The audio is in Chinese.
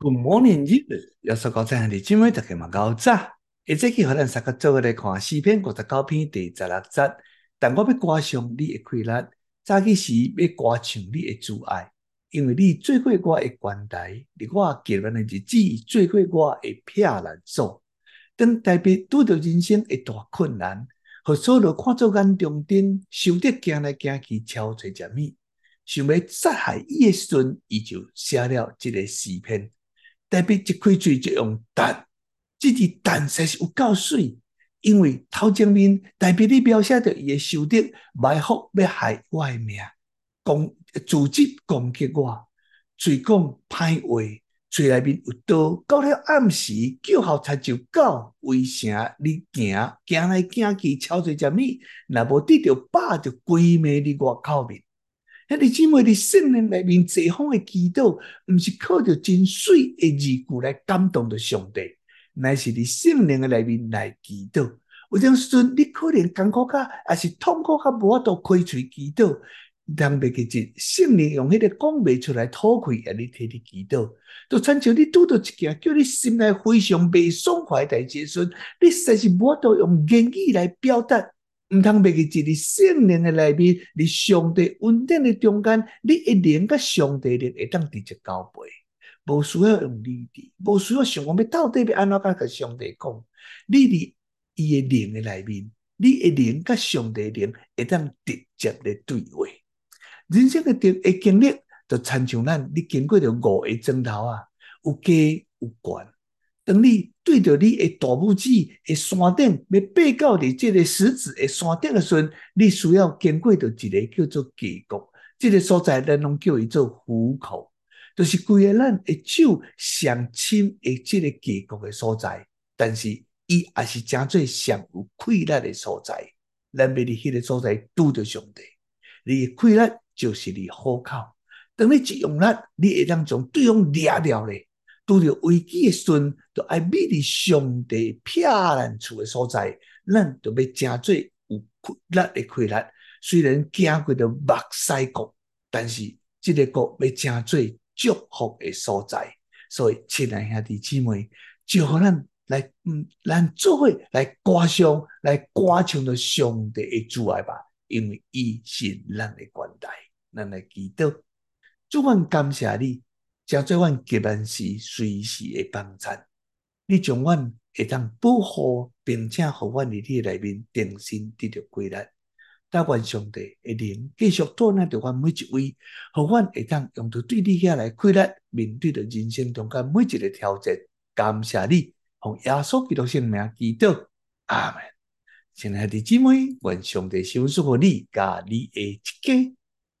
Good morning，日要说高赞的今晚大家嘛高早。一节去和咱三个做来看诗篇五十九篇第十六节。但我要歌颂你的快乐，早起时要歌唱你的慈爱，因为你做过我的关台，伫我艰难的日子做过我的避难所。当大卫拄到人生一大困难，和扫罗看做眼中钉，想得行来行去憔悴食物，想要杀害伊的时阵，伊就写了这个诗篇。代表一开嘴就用但，这个但实是有够水，因为头前面代表你描写着伊的仇敌埋伏要害我诶命，攻组织攻击我，嘴讲歹话，嘴内面有刀，到了暗时叫号才就到，为啥你行行来行去憔悴食物，若无得着饱就鬼魅伫我口面。迄个姊妹伫圣灵内面这方的祈祷，毋是靠着真水的字句来感动着上帝，乃是伫圣灵的内面来祈祷。有阵时阵，你可能艰苦较，也是痛苦较，无法度开嘴祈祷。人袂记住圣灵用迄个讲袂出来吐气，啊，你替你祈祷，就亲像你拄到一件叫你心内非常袂爽快的代志时，你实在是无法度用言语来表达。毋通别个一日圣灵的内面，伫上帝恩典的中间，你一灵甲上帝灵会当直接交配，无需要用理智，无需要想讲要到底要安怎甲甲上帝讲。你伫伊诶灵的内面，你一灵甲上帝灵会当直接的对话。人生嘅经诶经历，就亲像咱你经过着五个钟头啊，有低有悬。当你对着你的大拇指的山顶，要爬到你这个食指的山顶的时阵，你需要经过着一个叫做峡谷，这个所在咱拢叫伊做虎口，就是规个咱的手上深的这个峡谷的所在。但是伊也是真最上有快乐的所在。咱要伫迄个所在拄着上帝，你的快乐就是你虎口。当你一用力，你会当将对方抓掉咧。拄着危机诶时阵，就爱美伫上帝避难处诶所在，咱就要诚做有快乐诶快乐。虽然经过着目屎谷，但是即个国要诚做祝福诶所在。所以，亲爱兄弟姊妹，就互咱来，嗯，咱做伙来歌颂，来歌唱着上帝诶慈爱吧，因为伊是咱诶关台，咱来祈祷，主，阮感谢你。将做阮结伴时随时的帮衬，你将阮会当保护，并且互阮伫你内面定心得到归来。但愿上帝会能继续托纳着阮每一位，互阮会当用着对你遐来归来，面对着人生中间每一个挑战。感谢你，奉耶稣基督圣名祈祷，阿门。亲爱的姊妹，愿上帝赐福你，甲你的一家。